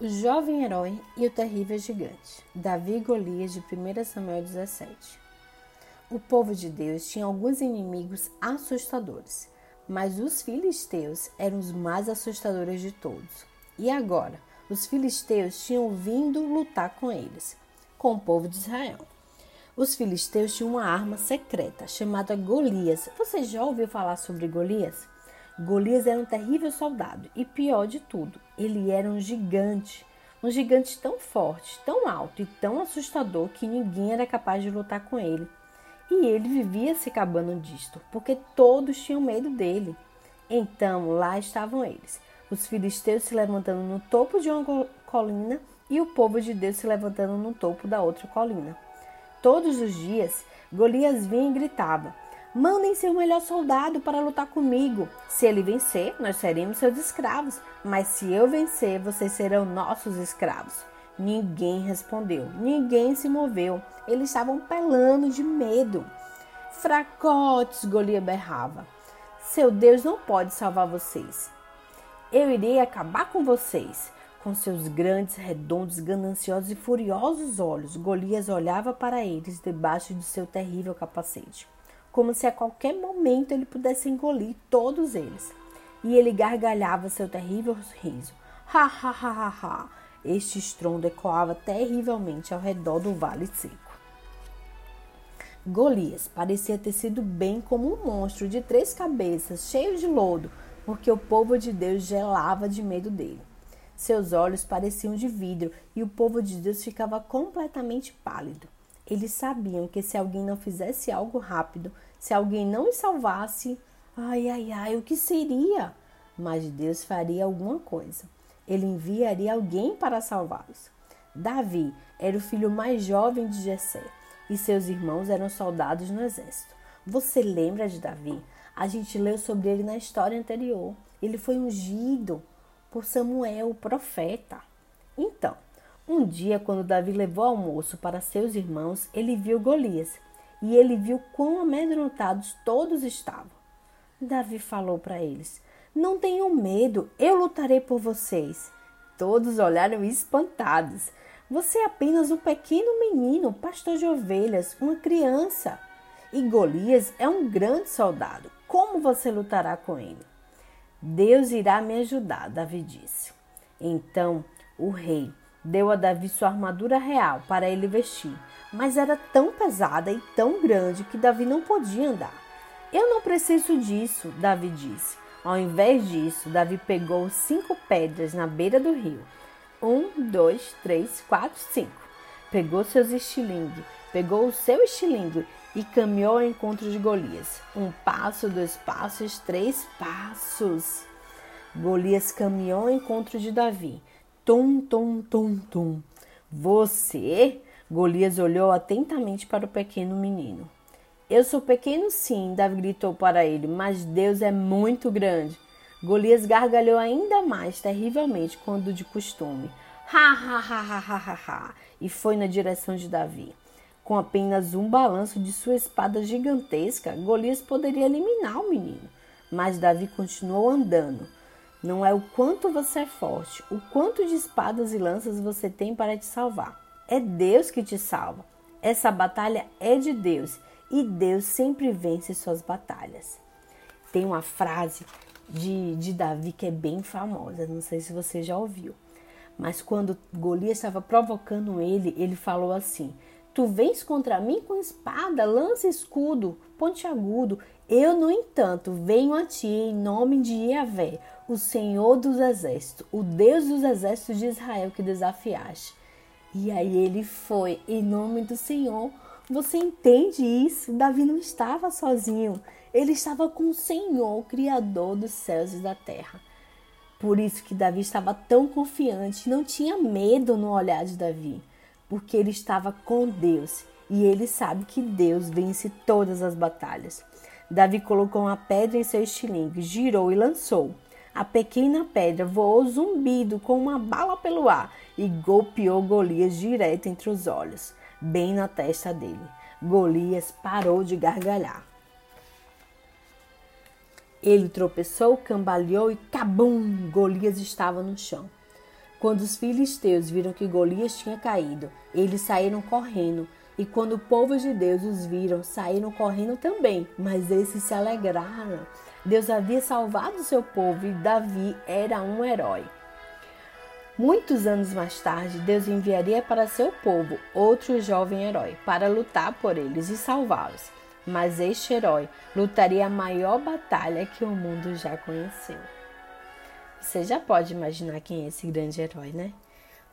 O jovem herói e o terrível gigante. Davi e Golias de 1 Samuel 17. O povo de Deus tinha alguns inimigos assustadores, mas os filisteus eram os mais assustadores de todos. E agora, os filisteus tinham vindo lutar com eles, com o povo de Israel. Os filisteus tinham uma arma secreta chamada Golias. Você já ouviu falar sobre Golias? Golias era um terrível soldado e, pior de tudo, ele era um gigante. Um gigante tão forte, tão alto e tão assustador que ninguém era capaz de lutar com ele. E ele vivia se acabando disto, porque todos tinham medo dele. Então lá estavam eles, os filisteus se levantando no topo de uma colina e o povo de Deus se levantando no topo da outra colina. Todos os dias, Golias vinha e gritava: Mandem seu melhor soldado para lutar comigo. Se ele vencer, nós seremos seus escravos. Mas se eu vencer, vocês serão nossos escravos. Ninguém respondeu, ninguém se moveu. Eles estavam pelando de medo. Fracotes, Golias berrava. Seu Deus não pode salvar vocês. Eu irei acabar com vocês. Com seus grandes, redondos, gananciosos e furiosos olhos, Golias olhava para eles debaixo de seu terrível capacete como se a qualquer momento ele pudesse engolir todos eles. E ele gargalhava seu terrível riso. Ha ha ha ha ha! Este estrondo ecoava terrivelmente ao redor do vale seco. Golias parecia ter sido bem como um monstro de três cabeças, cheio de lodo, porque o povo de Deus gelava de medo dele. Seus olhos pareciam de vidro e o povo de Deus ficava completamente pálido. Eles sabiam que se alguém não fizesse algo rápido, se alguém não os salvasse, ai, ai, ai, o que seria? Mas Deus faria alguma coisa. Ele enviaria alguém para salvá-los. Davi era o filho mais jovem de Jessé e seus irmãos eram soldados no exército. Você lembra de Davi? A gente leu sobre ele na história anterior. Ele foi ungido por Samuel, o profeta. Então, um dia, quando Davi levou almoço para seus irmãos, ele viu Golias e ele viu quão amedrontados todos estavam. Davi falou para eles: Não tenham medo, eu lutarei por vocês. Todos olharam espantados. Você é apenas um pequeno menino, pastor de ovelhas, uma criança. E Golias é um grande soldado. Como você lutará com ele? Deus irá me ajudar, Davi disse. Então o rei deu a Davi sua armadura real para ele vestir mas era tão pesada e tão grande que Davi não podia andar. Eu não preciso disso, Davi disse. Ao invés disso, Davi pegou cinco pedras na beira do rio. Um, dois, três, quatro, cinco. Pegou seus estilingue, pegou o seu estilingue e caminhou ao encontro de Golias. Um passo, dois passos, três passos. Golias caminhou ao encontro de Davi. Tum, tum, tum, tum. Você Golias olhou atentamente para o pequeno menino. Eu sou pequeno, sim, Davi gritou para ele, mas Deus é muito grande. Golias gargalhou ainda mais terrivelmente quando de costume. Ha, ha, ha, ha, ha, ha, e foi na direção de Davi. Com apenas um balanço de sua espada gigantesca, Golias poderia eliminar o menino. Mas Davi continuou andando. Não é o quanto você é forte, o quanto de espadas e lanças você tem para te salvar. É Deus que te salva. Essa batalha é de Deus e Deus sempre vence suas batalhas. Tem uma frase de, de Davi que é bem famosa, não sei se você já ouviu. Mas quando Golias estava provocando ele, ele falou assim: Tu vens contra mim com espada, lança, escudo, pontiagudo. Eu, no entanto, venho a ti em nome de Yahvé, o Senhor dos exércitos, o Deus dos exércitos de Israel que desafiaste. E aí ele foi, em nome do Senhor. Você entende isso? Davi não estava sozinho. Ele estava com o Senhor, Criador dos céus e da terra. Por isso que Davi estava tão confiante, não tinha medo no olhar de Davi, porque ele estava com Deus e ele sabe que Deus vence todas as batalhas. Davi colocou uma pedra em seu estilingue, girou e lançou. A pequena pedra voou zumbido com uma bala pelo ar e golpeou Golias direto entre os olhos, bem na testa dele. Golias parou de gargalhar. Ele tropeçou, cambaleou e cabum! Golias estava no chão. Quando os filisteus viram que Golias tinha caído, eles saíram correndo. E quando o povo de Deus os viram, saíram correndo também. Mas esses se alegraram. Deus havia salvado seu povo e Davi era um herói. Muitos anos mais tarde, Deus enviaria para seu povo outro jovem herói para lutar por eles e salvá-los. Mas este herói lutaria a maior batalha que o mundo já conheceu. Você já pode imaginar quem é esse grande herói, né?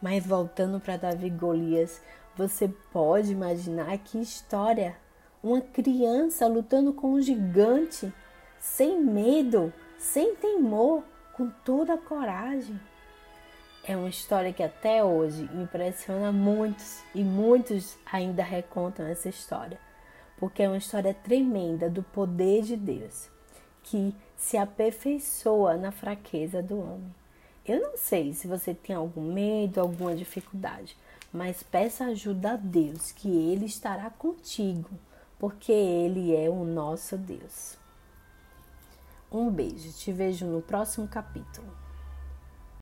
Mas voltando para Davi Golias, você pode imaginar que história! Uma criança lutando com um gigante, sem medo, sem temor, com toda a coragem. É uma história que até hoje impressiona muitos e muitos ainda recontam essa história, porque é uma história tremenda do poder de Deus que se aperfeiçoa na fraqueza do homem. Eu não sei se você tem algum medo, alguma dificuldade, mas peça ajuda a Deus, que Ele estará contigo, porque Ele é o nosso Deus. Um beijo, te vejo no próximo capítulo.